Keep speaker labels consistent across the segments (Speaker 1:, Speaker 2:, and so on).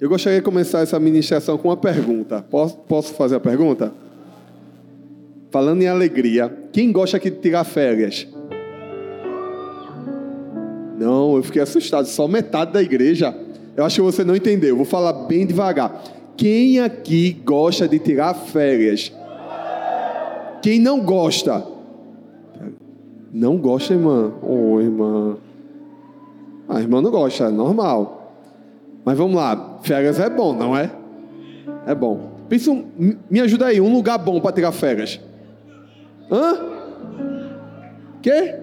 Speaker 1: Eu gostaria de começar essa ministração com uma pergunta. Posso, posso fazer a pergunta? Falando em alegria, quem gosta de tirar férias? Não, eu fiquei assustado. Só metade da igreja. Eu acho que você não entendeu. Vou falar bem devagar. Quem aqui gosta de tirar férias? Quem não gosta? Não gosta, irmã? Ô, oh, irmã. A irmã não gosta, é normal. Mas vamos lá, férias é bom, não é? É bom. Pensa, um, me ajuda aí, um lugar bom para tirar férias. Hã? Quê?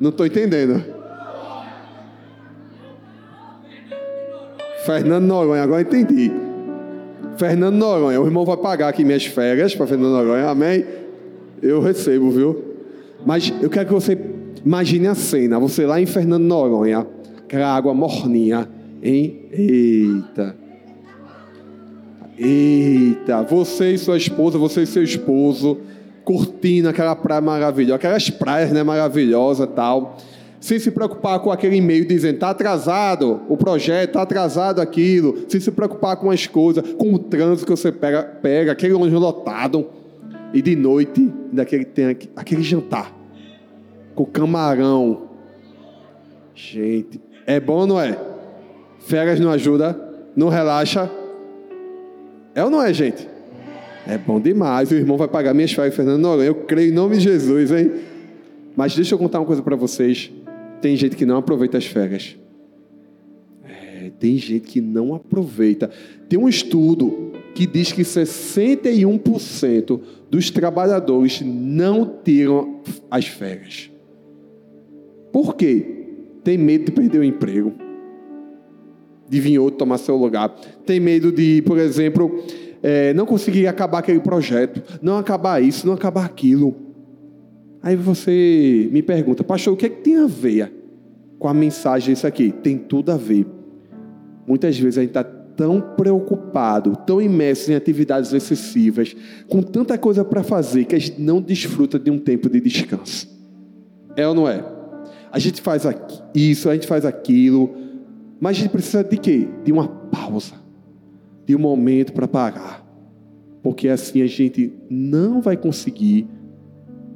Speaker 1: Não estou entendendo. Fernando Noronha, agora entendi. Fernando Noronha, o irmão vai pagar aqui minhas férias para Fernando Noronha, amém? Eu recebo, viu? Mas eu quero que você imagine a cena, você lá em Fernando Noronha, aquela água morninha, Eita. Eita. Você e sua esposa, você e seu esposo, curtindo aquela praia maravilhosa, aquelas praias né, maravilhosas tal. Sem se preocupar com aquele e-mail dizendo, está atrasado o projeto, está atrasado aquilo. Sem se preocupar com as coisas, com o trânsito que você pega, pega aquele ônibus lotado. E de noite, daquele, tem aquele jantar. Com camarão. Gente, é bom ou não é? Férias não ajuda, não relaxa. É ou não é, gente? É bom demais. O irmão vai pagar minhas férias, Fernando Noronha. Eu creio em nome de Jesus, hein? Mas deixa eu contar uma coisa para vocês. Tem gente que não aproveita as férias. É, tem gente que não aproveita. Tem um estudo que diz que 61% dos trabalhadores não tiram as férias. Por quê? Tem medo de perder o emprego de vir outro tomar seu lugar. Tem medo de, por exemplo, é, não conseguir acabar aquele projeto, não acabar isso, não acabar aquilo. Aí você me pergunta, pastor, o que, é que tem a ver com a mensagem isso aqui? Tem tudo a ver. Muitas vezes a gente está tão preocupado, tão imerso em atividades excessivas, com tanta coisa para fazer, que a gente não desfruta de um tempo de descanso. É ou não é? A gente faz isso, a gente faz aquilo, mas a gente precisa de quê? De uma pausa, de um momento para parar. Porque assim a gente não vai conseguir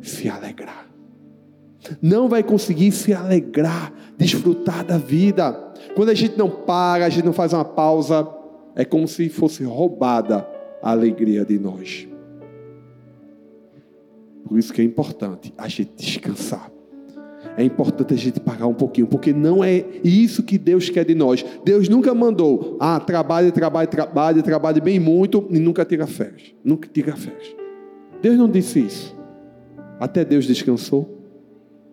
Speaker 1: se alegrar. Não vai conseguir se alegrar, desfrutar da vida. Quando a gente não para, a gente não faz uma pausa, é como se fosse roubada a alegria de nós. Por isso que é importante a gente descansar é importante a gente pagar um pouquinho, porque não é isso que Deus quer de nós. Deus nunca mandou, ah, trabalhe, trabalhe, trabalhe, trabalhe bem muito e nunca tira férias. Nunca tira férias. Deus não disse isso. Até Deus descansou.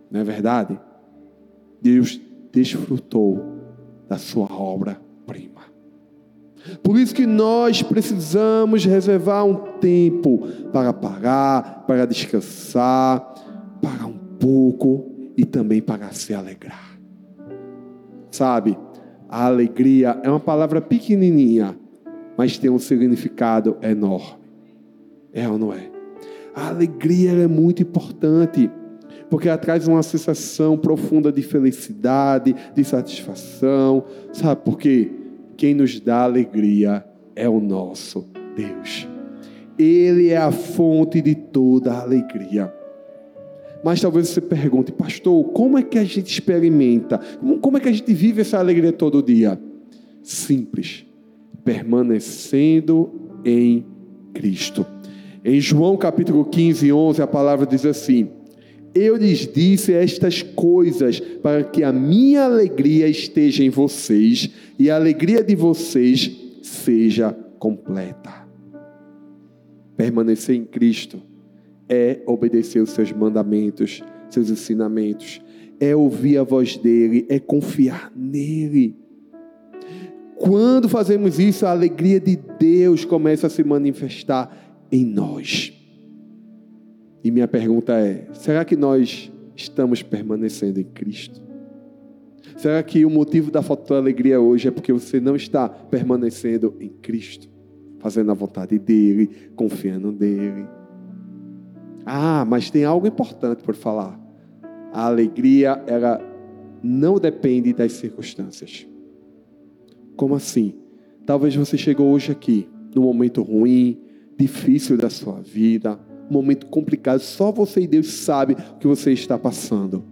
Speaker 1: Não é verdade? Deus desfrutou da sua obra-prima. Por isso que nós precisamos reservar um tempo para parar, para descansar, parar um pouco e também para se alegrar. Sabe, a alegria é uma palavra pequenininha, mas tem um significado enorme. É ou não é? A alegria é muito importante, porque ela traz uma sensação profunda de felicidade, de satisfação. Sabe por quê? Quem nos dá alegria é o nosso Deus. Ele é a fonte de toda a alegria. Mas talvez você pergunte, pastor, como é que a gente experimenta? Como é que a gente vive essa alegria todo dia? Simples, permanecendo em Cristo. Em João capítulo 15, 11, a palavra diz assim: Eu lhes disse estas coisas para que a minha alegria esteja em vocês e a alegria de vocês seja completa. Permanecer em Cristo é obedecer os seus mandamentos, seus ensinamentos, é ouvir a voz dele, é confiar nele. Quando fazemos isso, a alegria de Deus começa a se manifestar em nós. E minha pergunta é: será que nós estamos permanecendo em Cristo? Será que o motivo da falta de alegria hoje é porque você não está permanecendo em Cristo, fazendo a vontade dele, confiando nele? Ah, mas tem algo importante por falar. A alegria, ela não depende das circunstâncias. Como assim? Talvez você chegou hoje aqui, num momento ruim, difícil da sua vida, um momento complicado, só você e Deus sabe o que você está passando.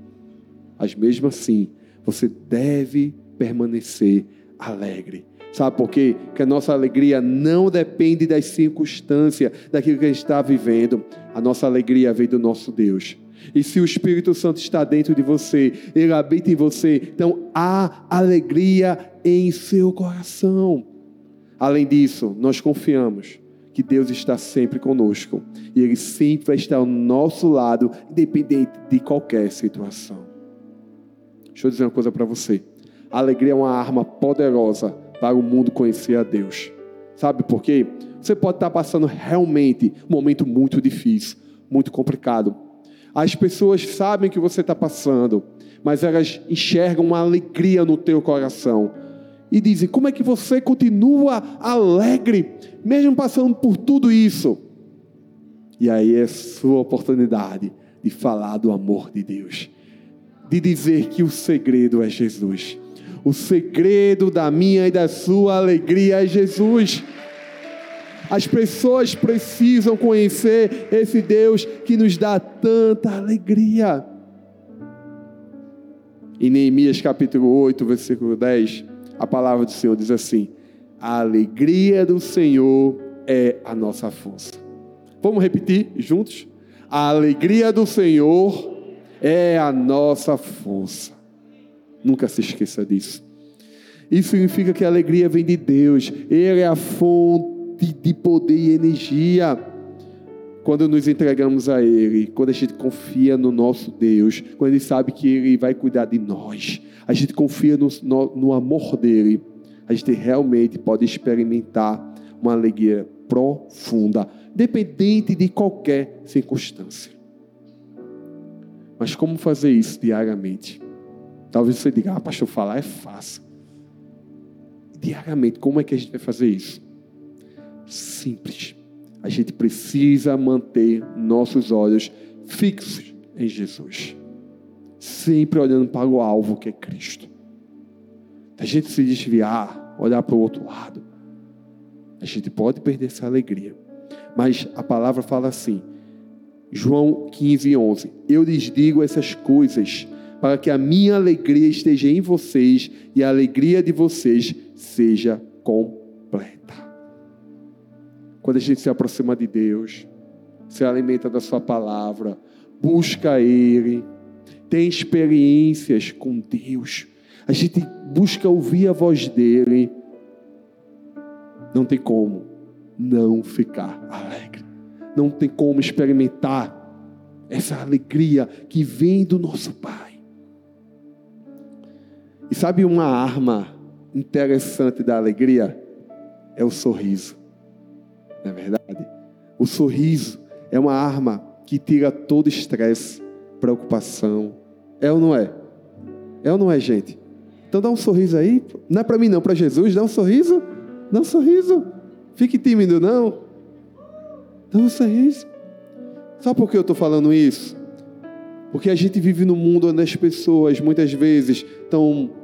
Speaker 1: Mas mesmo assim, você deve permanecer alegre. Sabe por quê? Que a nossa alegria não depende das circunstâncias, daquilo que a gente está vivendo. A nossa alegria vem do nosso Deus. E se o Espírito Santo está dentro de você, ele habita em você, então há alegria em seu coração. Além disso, nós confiamos que Deus está sempre conosco e Ele sempre vai estar ao nosso lado, independente de qualquer situação. Deixa eu dizer uma coisa para você. A alegria é uma arma poderosa para o mundo conhecer a Deus. Sabe por quê? Você pode estar passando realmente um momento muito difícil, muito complicado. As pessoas sabem que você está passando, mas elas enxergam uma alegria no teu coração e dizem: como é que você continua alegre, mesmo passando por tudo isso? E aí é sua oportunidade de falar do amor de Deus, de dizer que o segredo é Jesus o segredo da minha e da sua alegria é Jesus. As pessoas precisam conhecer esse Deus que nos dá tanta alegria. Em Neemias capítulo 8, versículo 10, a palavra do Senhor diz assim: A alegria do Senhor é a nossa força. Vamos repetir juntos? A alegria do Senhor é a nossa força. Nunca se esqueça disso. Isso significa que a alegria vem de Deus. Ele é a fonte de poder e energia. Quando nos entregamos a Ele, quando a gente confia no nosso Deus, quando Ele sabe que Ele vai cuidar de nós, a gente confia no, no, no amor dEle, a gente realmente pode experimentar uma alegria profunda, dependente de qualquer circunstância. Mas como fazer isso diariamente? Talvez você diga, ah, pastor, falar é fácil. Diariamente, como é que a gente vai fazer isso? Simples. A gente precisa manter nossos olhos fixos em Jesus. Sempre olhando para o alvo que é Cristo. A gente se desviar, olhar para o outro lado, a gente pode perder essa alegria. Mas a palavra fala assim, João 15, 11: Eu lhes digo essas coisas para que a minha alegria esteja em vocês e a alegria de vocês seja completa. Quando a gente se aproxima de Deus, se alimenta da Sua palavra, busca Ele, tem experiências com Deus, a gente busca ouvir a voz dEle, não tem como não ficar alegre, não tem como experimentar essa alegria que vem do nosso Pai. E sabe uma arma interessante da alegria? É o sorriso. Não é verdade? O sorriso é uma arma que tira todo estresse, preocupação. É ou não é? É ou não é, gente? Então dá um sorriso aí. Não é para mim não, para Jesus. Dá um sorriso. Dá um sorriso. Fique tímido não. Dá um sorriso. Sabe por que eu estou falando isso? Porque a gente vive num mundo onde as pessoas muitas vezes estão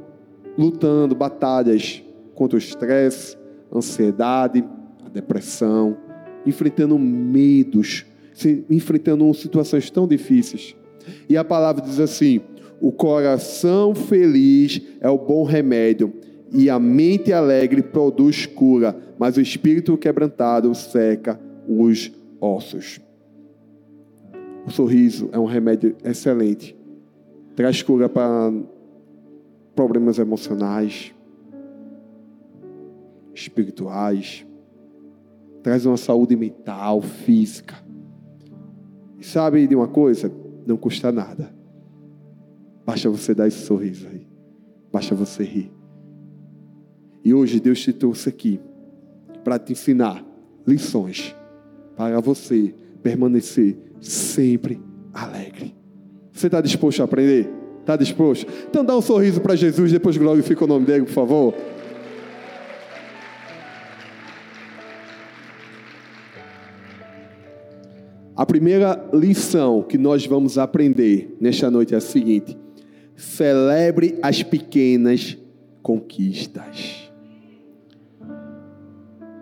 Speaker 1: lutando batalhas contra o estresse, ansiedade, a depressão, enfrentando medos, enfrentando situações tão difíceis. E a palavra diz assim: o coração feliz é o bom remédio, e a mente alegre produz cura, mas o espírito quebrantado seca os ossos. O sorriso é um remédio excelente, traz cura para problemas emocionais, espirituais, traz uma saúde mental, física. E sabe de uma coisa? Não custa nada. Basta você dar esse sorriso aí. Basta você rir. E hoje Deus te trouxe aqui para te ensinar lições para você permanecer sempre alegre. Você está disposto a aprender? Está disposto? Então dá um sorriso para Jesus, depois glorifica o nome dele, por favor. A primeira lição que nós vamos aprender nesta noite é a seguinte: celebre as pequenas conquistas.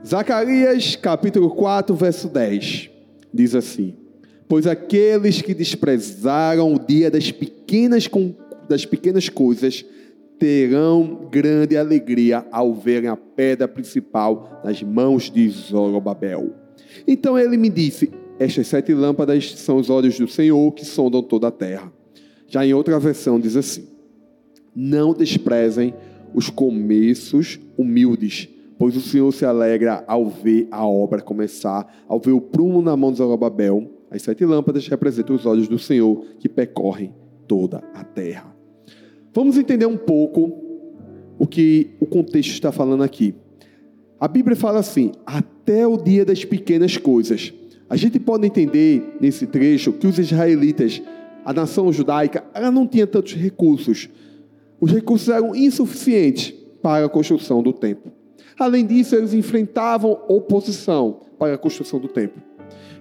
Speaker 1: Zacarias, capítulo 4, verso 10, diz assim: Pois aqueles que desprezaram o dia das pequenas, das pequenas coisas terão grande alegria ao verem a pedra principal nas mãos de Zorobabel. Então ele me disse: Estas sete lâmpadas são os olhos do Senhor que sondam toda a terra. Já em outra versão diz assim: Não desprezem os começos humildes, pois o Senhor se alegra ao ver a obra começar, ao ver o prumo na mão de Zorobabel. As sete lâmpadas representam os olhos do Senhor que percorrem toda a terra. Vamos entender um pouco o que o contexto está falando aqui. A Bíblia fala assim: até o dia das pequenas coisas. A gente pode entender nesse trecho que os israelitas, a nação judaica, ela não tinha tantos recursos. Os recursos eram insuficientes para a construção do templo. Além disso, eles enfrentavam oposição para a construção do templo.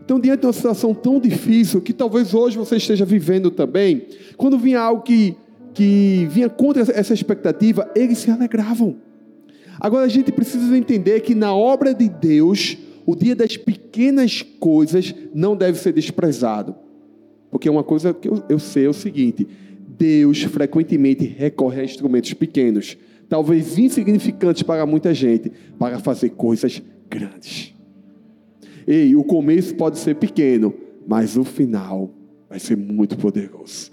Speaker 1: Então, diante de uma situação tão difícil, que talvez hoje você esteja vivendo também, quando vinha algo que, que vinha contra essa expectativa, eles se alegravam. Agora, a gente precisa entender que na obra de Deus, o dia das pequenas coisas não deve ser desprezado. Porque uma coisa que eu, eu sei é o seguinte: Deus frequentemente recorre a instrumentos pequenos, talvez insignificantes para muita gente, para fazer coisas grandes. Ei, o começo pode ser pequeno, mas o final vai ser muito poderoso.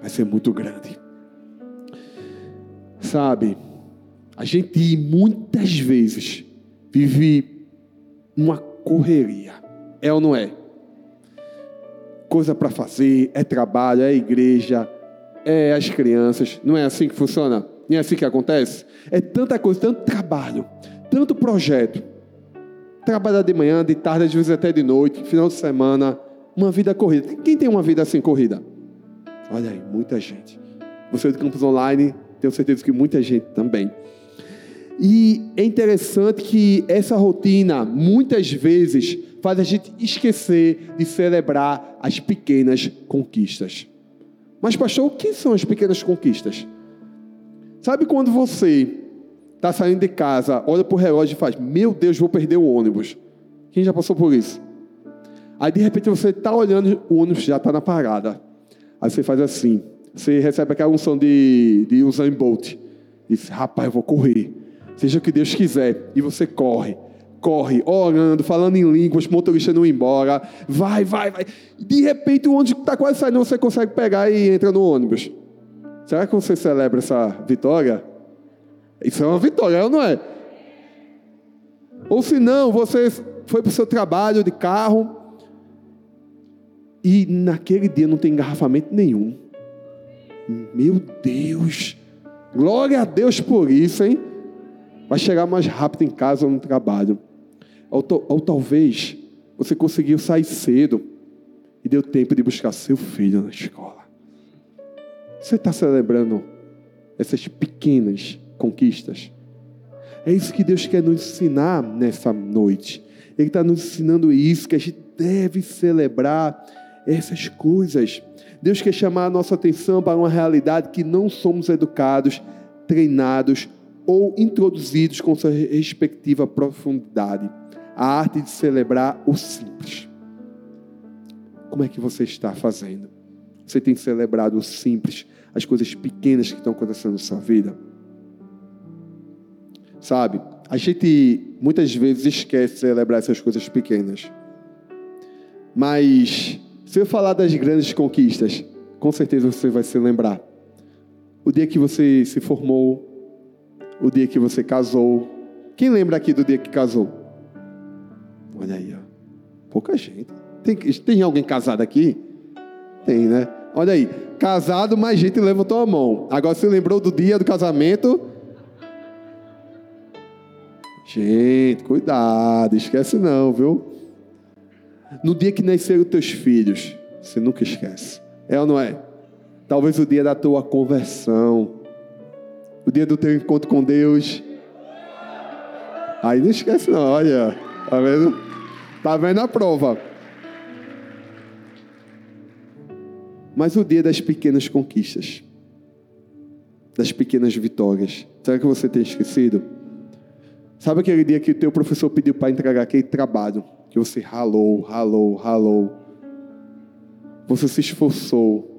Speaker 1: Vai ser muito grande. Sabe, a gente muitas vezes vive uma correria. É ou não é? Coisa para fazer, é trabalho, é igreja, é as crianças. Não é assim que funciona? Não é assim que acontece? É tanta coisa, tanto trabalho, tanto projeto trabalhar de manhã, de tarde, às vezes até de noite, final de semana, uma vida corrida. Quem tem uma vida assim corrida? Olha aí, muita gente. Você do Campus Online, tenho certeza que muita gente também. E é interessante que essa rotina, muitas vezes, faz a gente esquecer de celebrar as pequenas conquistas. Mas, pastor, o que são as pequenas conquistas? Sabe quando você Está saindo de casa, olha para o relógio e faz: Meu Deus, vou perder o ônibus. Quem já passou por isso? Aí de repente você está olhando, o ônibus já está na parada. Aí você faz assim: Você recebe aquela unção de, de Usain Bolt. Diz: Rapaz, eu vou correr. Seja o que Deus quiser. E você corre corre, orando, falando em línguas, motorista não embora, vai, vai, vai. De repente o ônibus está quase saindo, você consegue pegar e entra no ônibus. Será que você celebra essa vitória? Isso é uma vitória, ou não é? Ou se não, você foi para o seu trabalho de carro e naquele dia não tem engarrafamento nenhum. Meu Deus! Glória a Deus por isso, hein? Vai chegar mais rápido em casa ou no trabalho. Ou, ou talvez você conseguiu sair cedo e deu tempo de buscar seu filho na escola. Você está celebrando essas pequenas conquistas. É isso que Deus quer nos ensinar nessa noite. Ele está nos ensinando isso, que a gente deve celebrar essas coisas. Deus quer chamar a nossa atenção para uma realidade que não somos educados, treinados ou introduzidos com sua respectiva profundidade. A arte de celebrar o simples. Como é que você está fazendo? Você tem celebrado o simples, as coisas pequenas que estão acontecendo na sua vida? Sabe? A gente muitas vezes esquece de celebrar essas coisas pequenas. Mas se eu falar das grandes conquistas, com certeza você vai se lembrar. O dia que você se formou, o dia que você casou. Quem lembra aqui do dia que casou? Olha aí, ó. pouca gente. Tem, tem alguém casado aqui? Tem, né? Olha aí, casado, mais gente levantou a mão. Agora você lembrou do dia do casamento? Gente, cuidado, esquece não, viu? No dia que nasceram teus filhos, você nunca esquece. É ou não é? Talvez o dia da tua conversão, o dia do teu encontro com Deus. Aí não esquece não, olha, tá vendo? Tá vendo a prova. Mas o dia das pequenas conquistas, das pequenas vitórias, será que você tem esquecido? Sabe aquele dia que o teu professor pediu para entregar aquele trabalho? Que você ralou, ralou, ralou. Você se esforçou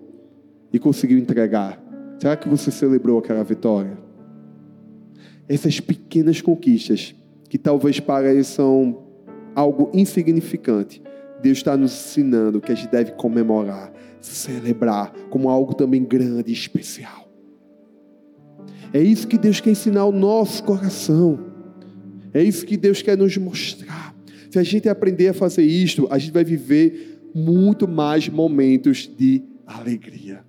Speaker 1: e conseguiu entregar. Será que você celebrou aquela vitória? Essas pequenas conquistas, que talvez pareçam algo insignificante, Deus está nos ensinando que a gente deve comemorar, celebrar como algo também grande e especial. É isso que Deus quer ensinar ao nosso coração. É isso que Deus quer nos mostrar. Se a gente aprender a fazer isto, a gente vai viver muito mais momentos de alegria.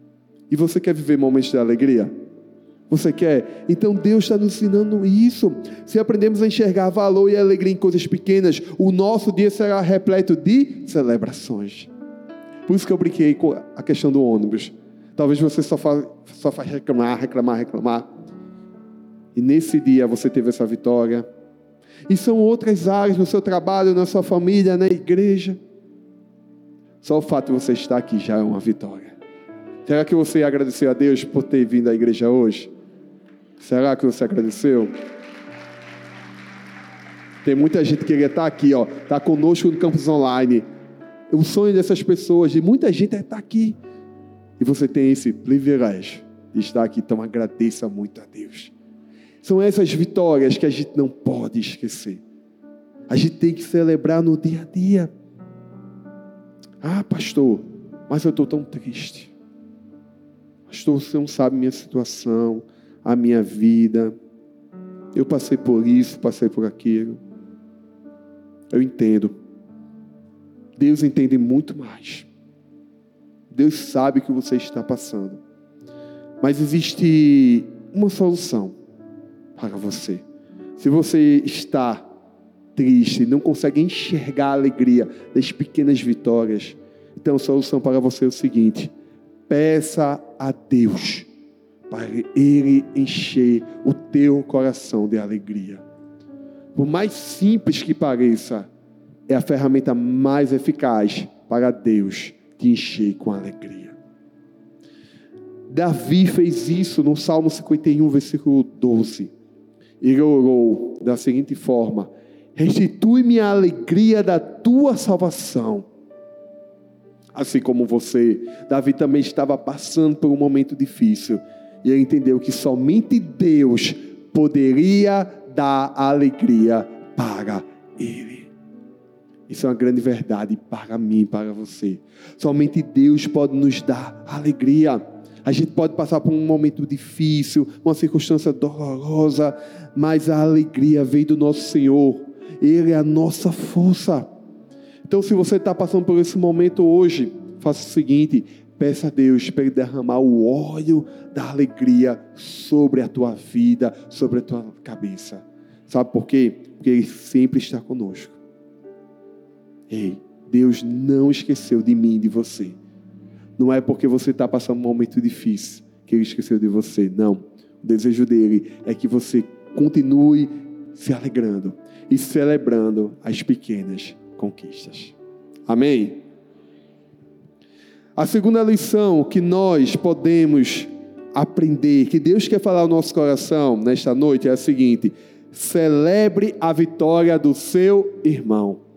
Speaker 1: E você quer viver momentos de alegria? Você quer? Então Deus está nos ensinando isso. Se aprendemos a enxergar valor e alegria em coisas pequenas, o nosso dia será repleto de celebrações. Por isso que eu brinquei com a questão do ônibus. Talvez você só faz, só faz reclamar, reclamar, reclamar. E nesse dia você teve essa vitória. E são outras áreas no seu trabalho, na sua família, na igreja. Só o fato de você estar aqui já é uma vitória. Será que você agradeceu a Deus por ter vindo à igreja hoje? Será que você agradeceu? Tem muita gente que queria estar aqui, ó, estar conosco no campus online. O sonho dessas pessoas, de muita gente é estar aqui. E você tem esse privilégio de estar aqui, então agradeça muito a Deus. São essas vitórias que a gente não pode esquecer. A gente tem que celebrar no dia a dia. Ah, pastor, mas eu estou tão triste. Pastor, você não sabe minha situação a minha vida. Eu passei por isso, passei por aquilo. Eu entendo. Deus entende muito mais. Deus sabe o que você está passando. Mas existe uma solução para você. Se você está triste, não consegue enxergar a alegria das pequenas vitórias, então a solução para você é o seguinte: peça a Deus para Ele encher o teu coração de alegria. Por mais simples que pareça, é a ferramenta mais eficaz para Deus te encher com alegria. Davi fez isso no Salmo 51, versículo 12. Ele orou da seguinte forma: Restitui-me a alegria da tua salvação. Assim como você, Davi também estava passando por um momento difícil e ele entendeu que somente Deus poderia dar alegria para ele. Isso é uma grande verdade para mim, para você. Somente Deus pode nos dar alegria. A gente pode passar por um momento difícil, uma circunstância dolorosa, mas a alegria vem do nosso Senhor. Ele é a nossa força. Então, se você está passando por esse momento hoje, faça o seguinte: Peça a Deus para Ele derramar o óleo da alegria sobre a tua vida, sobre a tua cabeça. Sabe por quê? Porque Ele sempre está conosco. Ei, Deus não esqueceu de mim e de você. Não é porque você está passando um momento difícil que Ele esqueceu de você. Não. O desejo dele é que você continue se alegrando e celebrando as pequenas conquistas. Amém? A segunda lição que nós podemos aprender, que Deus quer falar ao nosso coração nesta noite é a seguinte: celebre a vitória do seu irmão.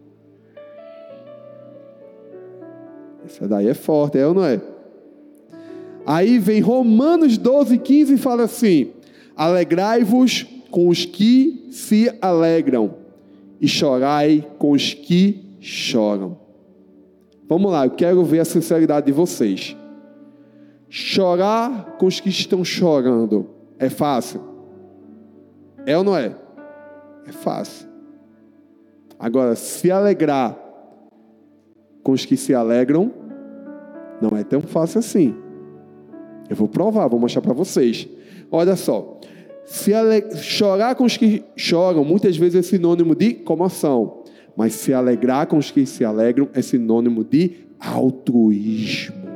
Speaker 1: Essa daí é forte, é ou não é? Aí vem Romanos 12, 15 e fala assim: Alegrai-vos com os que se alegram, e chorai com os que choram. Vamos lá, eu quero ver a sinceridade de vocês. Chorar com os que estão chorando é fácil? É ou não é? É fácil. Agora, se alegrar com os que se alegram, não é tão fácil assim. Eu vou provar, vou mostrar para vocês. Olha só. Se chorar com os que choram, muitas vezes é sinônimo de comoção. Mas se alegrar com os que se alegram é sinônimo de altruísmo.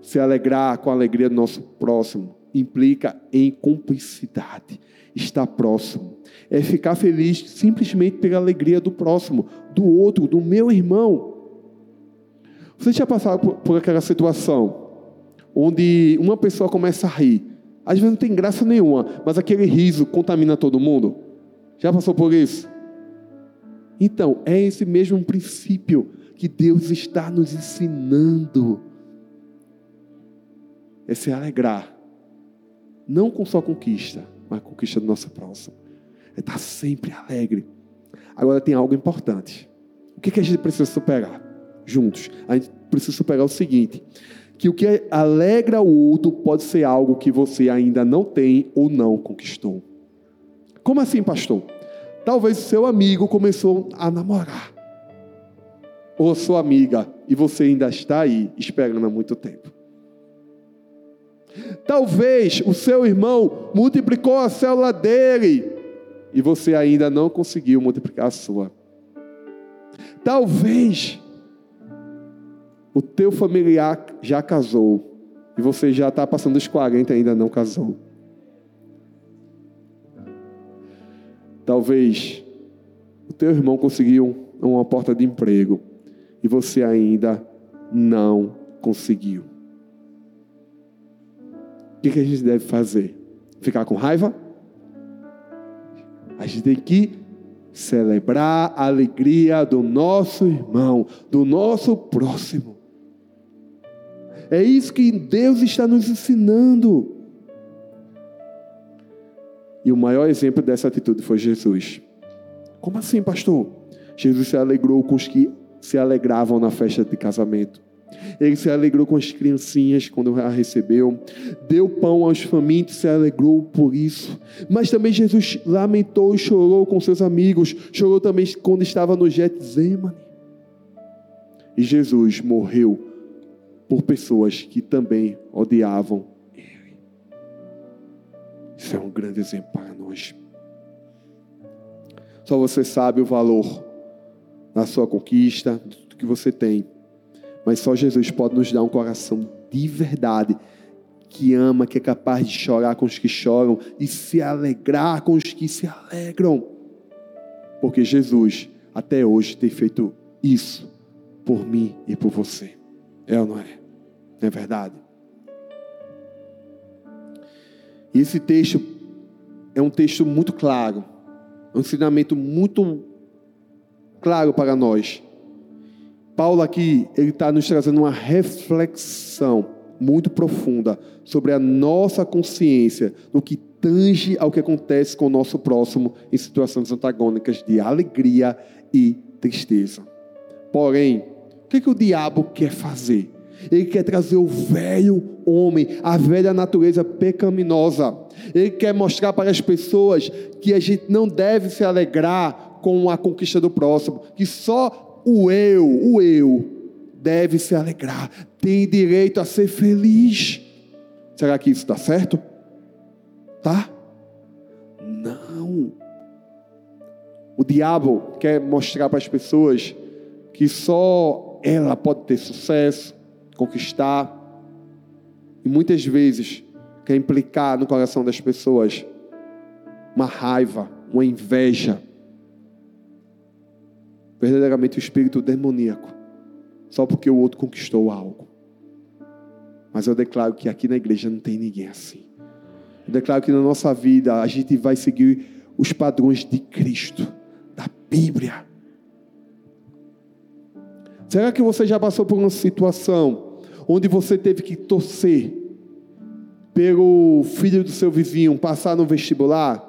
Speaker 1: Se alegrar com a alegria do nosso próximo implica em cumplicidade, estar próximo. É ficar feliz simplesmente pela alegria do próximo, do outro, do meu irmão. Você já passou por, por aquela situação onde uma pessoa começa a rir? Às vezes não tem graça nenhuma, mas aquele riso contamina todo mundo. Já passou por isso? Então, é esse mesmo princípio que Deus está nos ensinando. É se alegrar. Não com só conquista, mas conquista do nosso próximo. É estar sempre alegre. Agora tem algo importante. O que a gente precisa superar? Juntos. A gente precisa superar o seguinte: que o que alegra o outro pode ser algo que você ainda não tem ou não conquistou. Como assim, pastor? Talvez seu amigo começou a namorar. Ou sua amiga, e você ainda está aí esperando há muito tempo. Talvez o seu irmão multiplicou a célula dele e você ainda não conseguiu multiplicar a sua. Talvez o teu familiar já casou e você já está passando dos 40 e ainda não casou. Talvez o teu irmão conseguiu uma porta de emprego e você ainda não conseguiu. O que, a gente deve fazer? Ficar com raiva? A gente tem que celebrar a alegria do nosso irmão, do nosso próximo. É isso que Deus está nos ensinando. E o maior exemplo dessa atitude foi Jesus. Como assim, pastor? Jesus se alegrou com os que se alegravam na festa de casamento. Ele se alegrou com as criancinhas quando a recebeu, deu pão aos famintos, se alegrou por isso. Mas também Jesus lamentou e chorou com seus amigos, chorou também quando estava no Getsemane. E Jesus morreu por pessoas que também odiavam Ele. Isso é um grande exemplo para nós. Só você sabe o valor da sua conquista, do que você tem. Mas só Jesus pode nos dar um coração de verdade, que ama, que é capaz de chorar com os que choram e se alegrar com os que se alegram. Porque Jesus, até hoje, tem feito isso por mim e por você. É ou não é? Não é verdade? E esse texto é um texto muito claro, um ensinamento muito claro para nós. Paulo aqui, ele está nos trazendo uma reflexão muito profunda sobre a nossa consciência no que tange ao que acontece com o nosso próximo em situações antagônicas de alegria e tristeza. Porém, o que, que o diabo quer fazer? Ele quer trazer o velho homem, a velha natureza pecaminosa. Ele quer mostrar para as pessoas que a gente não deve se alegrar com a conquista do próximo, que só o eu, o eu, deve se alegrar, tem direito a ser feliz. Será que isso está certo? Tá? Não. O diabo quer mostrar para as pessoas que só ela pode ter sucesso, conquistar. E muitas vezes quer implicar no coração das pessoas uma raiva, uma inveja. Verdadeiramente o espírito demoníaco. Só porque o outro conquistou algo. Mas eu declaro que aqui na igreja não tem ninguém assim. Eu declaro que na nossa vida a gente vai seguir os padrões de Cristo, da Bíblia. Será que você já passou por uma situação onde você teve que torcer pelo filho do seu vizinho passar no vestibular?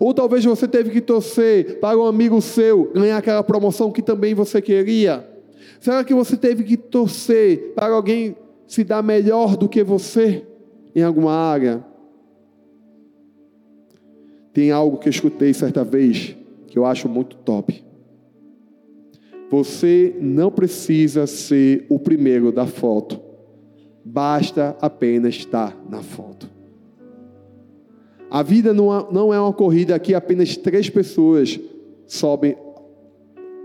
Speaker 1: Ou talvez você teve que torcer para um amigo seu ganhar aquela promoção que também você queria? Será que você teve que torcer para alguém se dar melhor do que você em alguma área? Tem algo que eu escutei certa vez que eu acho muito top. Você não precisa ser o primeiro da foto. Basta apenas estar na foto. A vida não é uma corrida que apenas três pessoas sobem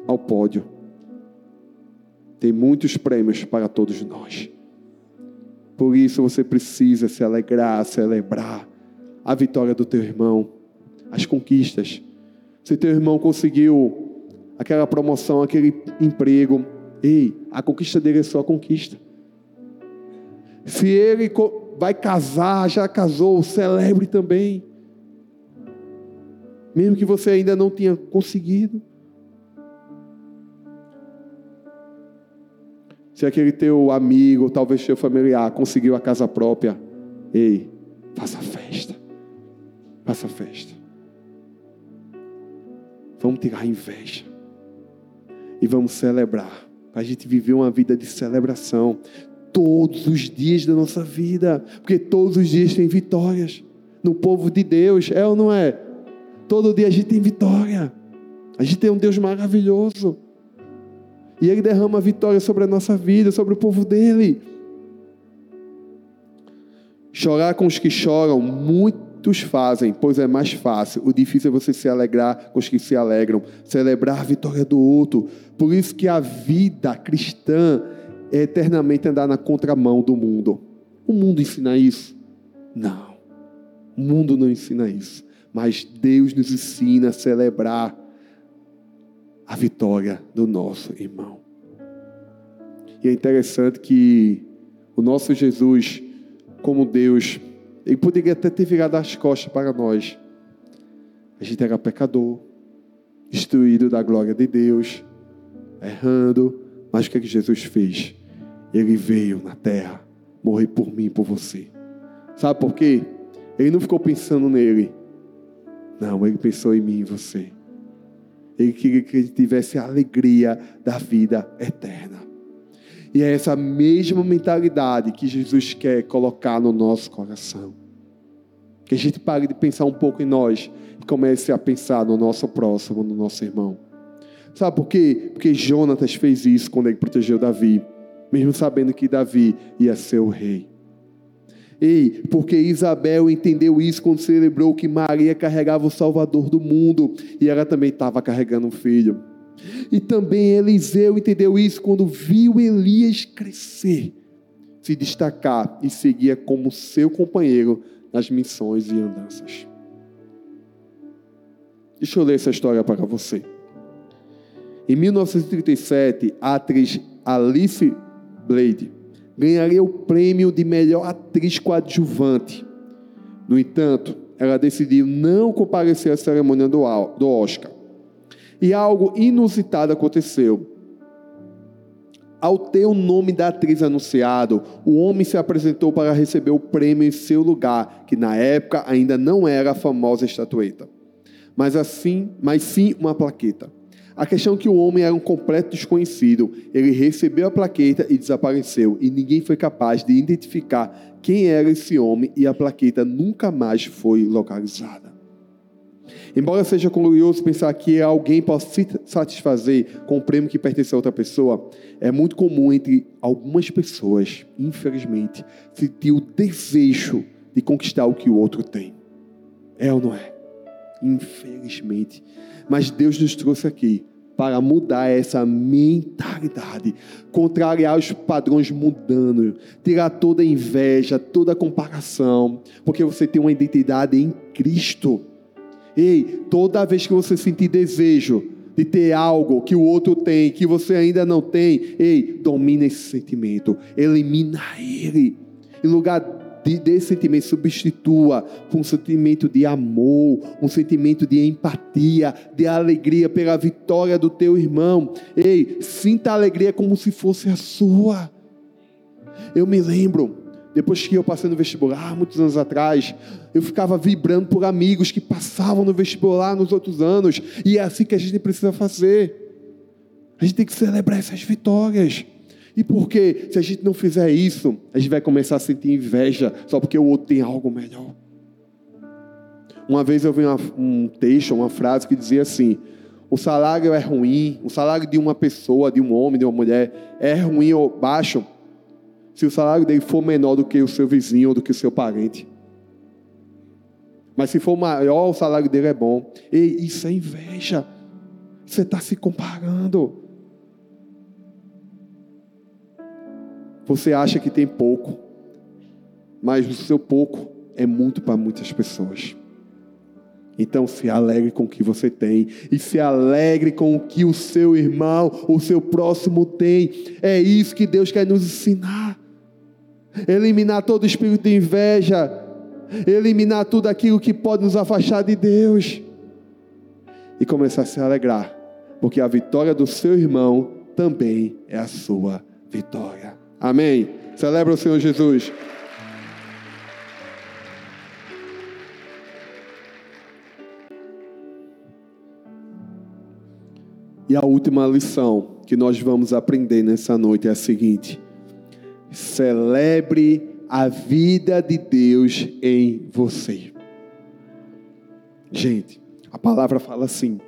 Speaker 1: ao pódio. Tem muitos prêmios para todos nós. Por isso você precisa se alegrar, celebrar a vitória do teu irmão, as conquistas. Se teu irmão conseguiu aquela promoção, aquele emprego. Ei, a conquista dele é só conquista. Se ele vai casar, já casou, celebre também. mesmo que você ainda não tenha conseguido. Se aquele teu amigo, talvez teu familiar, conseguiu a casa própria, ei, faça festa. Faça festa. Vamos tirar a inveja. E vamos celebrar. Para a gente viver uma vida de celebração. Todos os dias da nossa vida. Porque todos os dias tem vitórias. No povo de Deus, é ou não é? Todo dia a gente tem vitória. A gente tem um Deus maravilhoso. E Ele derrama vitória sobre a nossa vida, sobre o povo dele. Chorar com os que choram, muitos fazem, pois é mais fácil. O difícil é você se alegrar com os que se alegram, celebrar a vitória do outro. Por isso que a vida cristã é eternamente andar na contramão do mundo. O mundo ensina isso? Não. O mundo não ensina isso. Mas Deus nos ensina a celebrar a vitória do nosso irmão. E é interessante que o nosso Jesus, como Deus, ele poderia até ter virado as costas para nós. A gente era pecador, destruído da glória de Deus, errando, mas o que, é que Jesus fez? Ele veio na terra morrer por mim e por você. Sabe por quê? Ele não ficou pensando nele. Não, ele pensou em mim e você. Ele queria que ele tivesse a alegria da vida eterna. E é essa mesma mentalidade que Jesus quer colocar no nosso coração. Que a gente pare de pensar um pouco em nós e comece a pensar no nosso próximo, no nosso irmão. Sabe por quê? Porque Jonatas fez isso quando ele protegeu Davi, mesmo sabendo que Davi ia ser o rei. Ei, porque Isabel entendeu isso quando celebrou que Maria carregava o Salvador do mundo e ela também estava carregando um filho. E também Eliseu entendeu isso quando viu Elias crescer, se destacar e seguia como seu companheiro nas missões e andanças. Deixa eu ler essa história para você. Em 1937, a atriz Alice Blade ganharia o prêmio de melhor atriz coadjuvante. No entanto, ela decidiu não comparecer à cerimônia do Oscar. E algo inusitado aconteceu. Ao ter o nome da atriz anunciado, o homem se apresentou para receber o prêmio em seu lugar, que na época ainda não era a famosa estatueta, mas assim, mas sim uma plaqueta. A questão é que o homem era um completo desconhecido. Ele recebeu a plaqueta e desapareceu, e ninguém foi capaz de identificar quem era esse homem, e a plaqueta nunca mais foi localizada. Embora seja curioso pensar que alguém possa se satisfazer com o prêmio que pertence a outra pessoa, é muito comum entre algumas pessoas, infelizmente, sentir o desejo de conquistar o que o outro tem. É ou não é? Infelizmente. Mas Deus nos trouxe aqui para mudar essa mentalidade, contrariar os padrões mudando, tirar toda a inveja, toda a comparação, porque você tem uma identidade em Cristo. Ei, toda vez que você sentir desejo de ter algo que o outro tem, que você ainda não tem, ei, domina esse sentimento, elimina ele. Em lugar de, desse sentimento substitua por um sentimento de amor, um sentimento de empatia, de alegria pela vitória do teu irmão. Ei, sinta a alegria como se fosse a sua. Eu me lembro, depois que eu passei no vestibular, muitos anos atrás, eu ficava vibrando por amigos que passavam no vestibular nos outros anos, e é assim que a gente precisa fazer. A gente tem que celebrar essas vitórias. E porque se a gente não fizer isso, a gente vai começar a sentir inveja só porque o outro tem algo melhor. Uma vez eu vi uma, um texto, uma frase que dizia assim: o salário é ruim, o salário de uma pessoa, de um homem, de uma mulher, é ruim ou baixo se o salário dele for menor do que o seu vizinho ou do que o seu parente. Mas se for maior, o salário dele é bom. E isso é inveja. Você está se comparando. Você acha que tem pouco, mas o seu pouco é muito para muitas pessoas. Então se alegre com o que você tem e se alegre com o que o seu irmão, o seu próximo tem. É isso que Deus quer nos ensinar. Eliminar todo espírito de inveja, eliminar tudo aquilo que pode nos afastar de Deus. e começar a se alegrar, porque a vitória do seu irmão também é a sua vitória. Amém. Celebra o Senhor Jesus. E a última lição que nós vamos aprender nessa noite é a seguinte: celebre a vida de Deus em você. Gente, a palavra fala assim,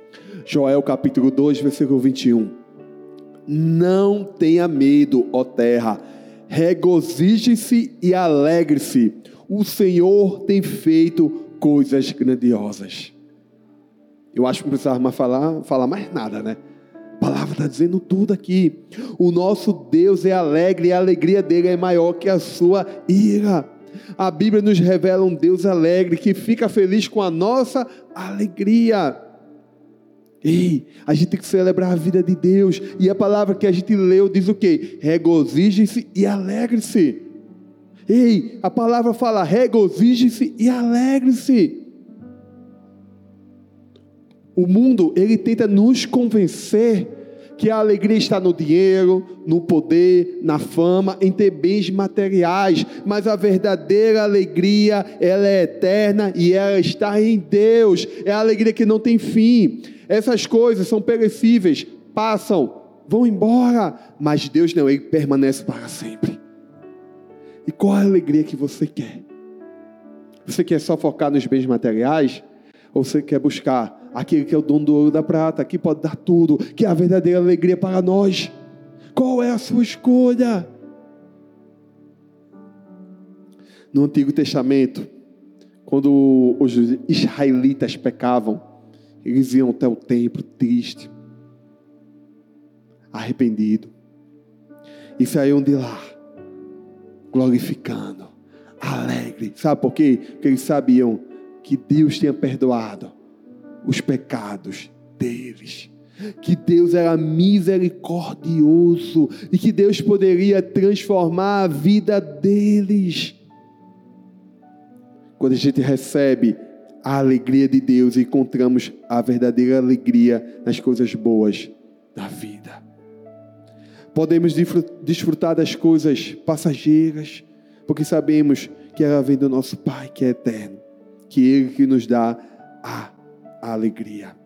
Speaker 1: Joel capítulo 2, versículo 21. Não tenha medo, ó terra, regozije-se e alegre-se, o Senhor tem feito coisas grandiosas. Eu acho que não precisava mais falar, falar mais nada, né? Está dizendo tudo aqui. O nosso Deus é alegre e a alegria dele é maior que a sua ira. A Bíblia nos revela um Deus alegre que fica feliz com a nossa alegria. Ei, a gente tem que celebrar a vida de Deus. E a palavra que a gente leu diz o quê? Regozije-se e alegre-se. Ei, a palavra fala regozije-se e alegre-se. O mundo, ele tenta nos convencer que a alegria está no dinheiro, no poder, na fama, em ter bens materiais, mas a verdadeira alegria, ela é eterna e ela está em Deus. É a alegria que não tem fim. Essas coisas são perecíveis, passam, vão embora, mas Deus não, ele permanece para sempre. E qual a alegria que você quer? Você quer só focar nos bens materiais? Ou você quer buscar aquele que é o dono do ouro da prata, que pode dar tudo, que é a verdadeira alegria para nós. Qual é a sua escolha? No Antigo Testamento, quando os israelitas pecavam, eles iam até o templo triste, arrependido, e saíam de lá, glorificando, alegre. Sabe por quê? Porque eles sabiam que Deus tinha perdoado os pecados deles. Que Deus era misericordioso e que Deus poderia transformar a vida deles. Quando a gente recebe a alegria de Deus, encontramos a verdadeira alegria nas coisas boas da vida. Podemos desfrutar das coisas passageiras, porque sabemos que ela vem do nosso Pai que é eterno, que Ele que nos dá a alegria.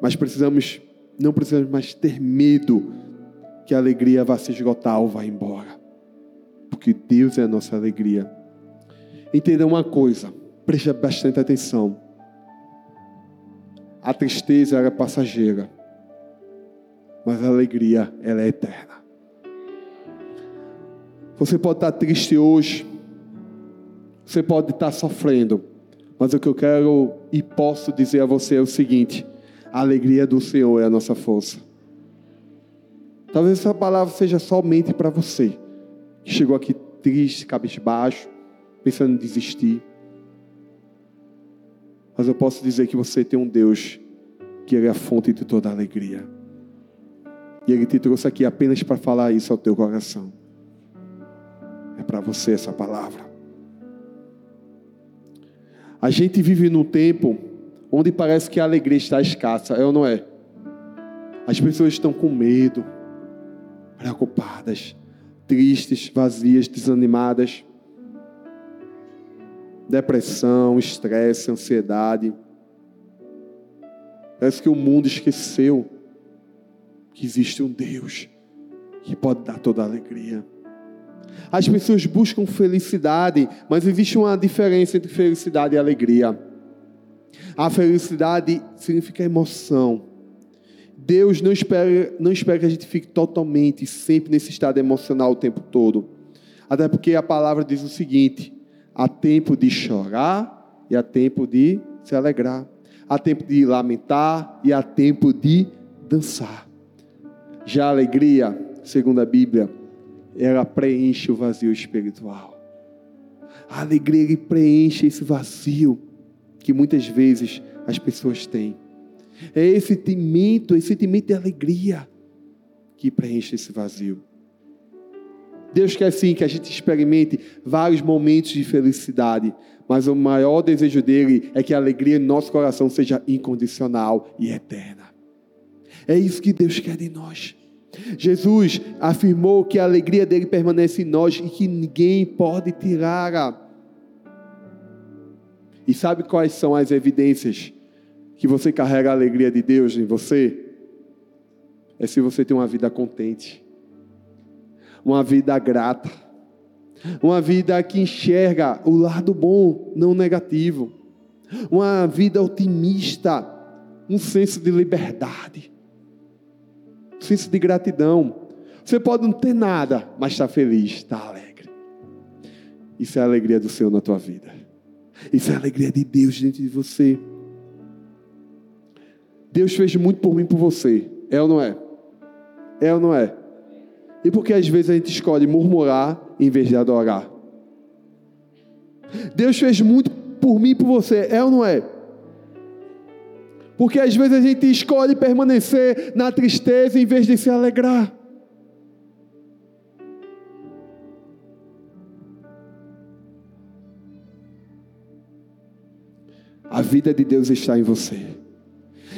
Speaker 1: Mas precisamos, não precisamos mais ter medo que a alegria vá se esgotar ou vá embora. Porque Deus é a nossa alegria. Entenda uma coisa, preste bastante atenção. A tristeza era passageira, mas a alegria ela é eterna. Você pode estar triste hoje, você pode estar sofrendo, mas o que eu quero e posso dizer a você é o seguinte: a alegria do Senhor é a nossa força. Talvez essa palavra seja somente para você, que chegou aqui triste, cabisbaixo, pensando em desistir. Mas eu posso dizer que você tem um Deus que Ele é a fonte de toda alegria. E Ele te trouxe aqui apenas para falar isso ao teu coração. É para você essa palavra. A gente vive num tempo onde parece que a alegria está escassa, é ou não é? As pessoas estão com medo, preocupadas, tristes, vazias, desanimadas. Depressão, estresse, ansiedade. Parece que o mundo esqueceu que existe um Deus que pode dar toda a alegria. As pessoas buscam felicidade, mas existe uma diferença entre felicidade e alegria. A felicidade significa emoção. Deus não espera, não espera que a gente fique totalmente, sempre nesse estado emocional o tempo todo. Até porque a palavra diz o seguinte: há tempo de chorar e há tempo de se alegrar. Há tempo de lamentar e há tempo de dançar. Já a alegria, segundo a Bíblia, ela preenche o vazio espiritual. A alegria preenche esse vazio que muitas vezes as pessoas têm. É esse sentimento, esse sentimento de alegria que preenche esse vazio. Deus quer sim que a gente experimente vários momentos de felicidade, mas o maior desejo dele é que a alegria em nosso coração seja incondicional e eterna. É isso que Deus quer de nós. Jesus afirmou que a alegria dele permanece em nós e que ninguém pode tirar. E sabe quais são as evidências que você carrega a alegria de Deus em você? É se você tem uma vida contente, uma vida grata, uma vida que enxerga o lado bom, não negativo, uma vida otimista, um senso de liberdade senso de gratidão. Você pode não ter nada, mas está feliz, está alegre. Isso é a alegria do Senhor na tua vida. Isso é a alegria de Deus dentro de você. Deus fez muito por mim e por você. É ou não é? É ou não é? E por que às vezes a gente escolhe murmurar em vez de adorar? Deus fez muito por mim e por você. É ou não é? Porque às vezes a gente escolhe permanecer na tristeza em vez de se alegrar. A vida de Deus está em você.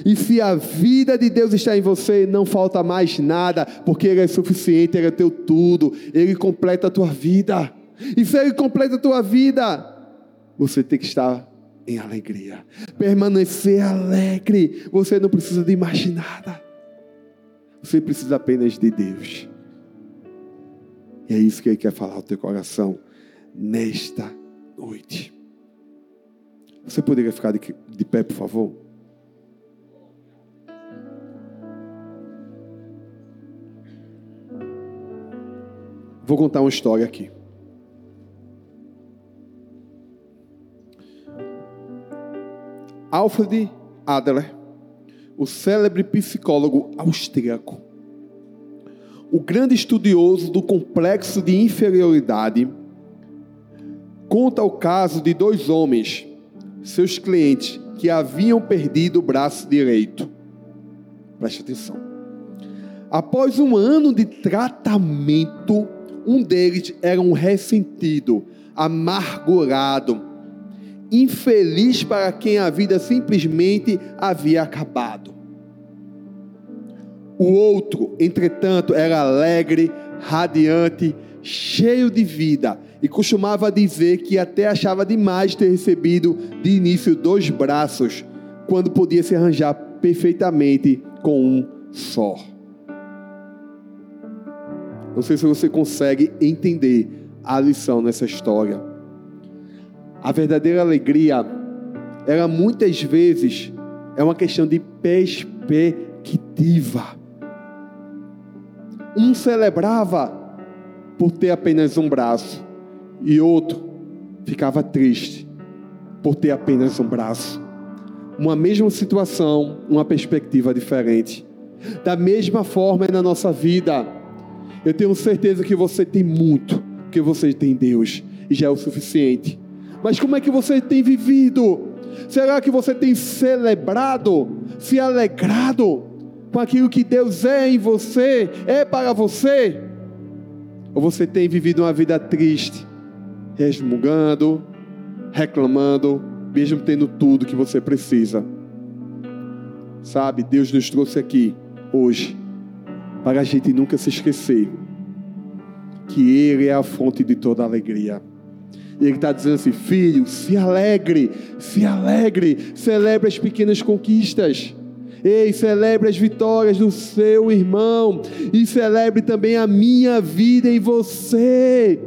Speaker 1: E se a vida de Deus está em você, não falta mais nada, porque Ele é suficiente, Ele é teu tudo, Ele completa a tua vida. E se Ele completa a tua vida, você tem que estar em alegria. Permanecer alegre. Você não precisa de mais nada. Você precisa apenas de Deus. E é isso que Ele quer falar ao teu coração nesta noite. Você poderia ficar de, de pé, por favor? Vou contar uma história aqui. Alfred Adler, o célebre psicólogo austríaco, o grande estudioso do complexo de inferioridade, conta o caso de dois homens, seus clientes, que haviam perdido o braço direito. Preste atenção. Após um ano de tratamento, um deles era um ressentido, amargurado, infeliz para quem a vida simplesmente havia acabado. O outro, entretanto, era alegre, radiante, cheio de vida e costumava dizer que até achava demais ter recebido de início dois braços, quando podia se arranjar perfeitamente com um só. Não sei se você consegue entender a lição nessa história. A verdadeira alegria, ela muitas vezes é uma questão de perspectiva. Um celebrava por ter apenas um braço, e outro ficava triste por ter apenas um braço. Uma mesma situação, uma perspectiva diferente. Da mesma forma é na nossa vida. Eu tenho certeza que você tem muito, que você tem Deus, e já é o suficiente. Mas como é que você tem vivido? Será que você tem celebrado, se alegrado com aquilo que Deus é em você, é para você? Ou você tem vivido uma vida triste, resmungando, reclamando, mesmo tendo tudo que você precisa? Sabe, Deus nos trouxe aqui hoje para a gente nunca se esquecer que Ele é a fonte de toda alegria. E ele está dizendo assim: filho, se alegre, se alegre, celebre as pequenas conquistas. Ei, celebre as vitórias do seu irmão e celebre também a minha vida em você.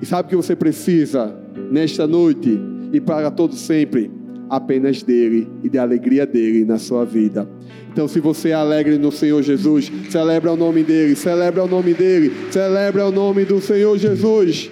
Speaker 1: E sabe o que você precisa nesta noite e para todo sempre? Apenas dele e da alegria dele na sua vida. Então, se você é alegre no Senhor Jesus, celebra o nome dele, celebra o nome dele, celebra o nome do Senhor Jesus.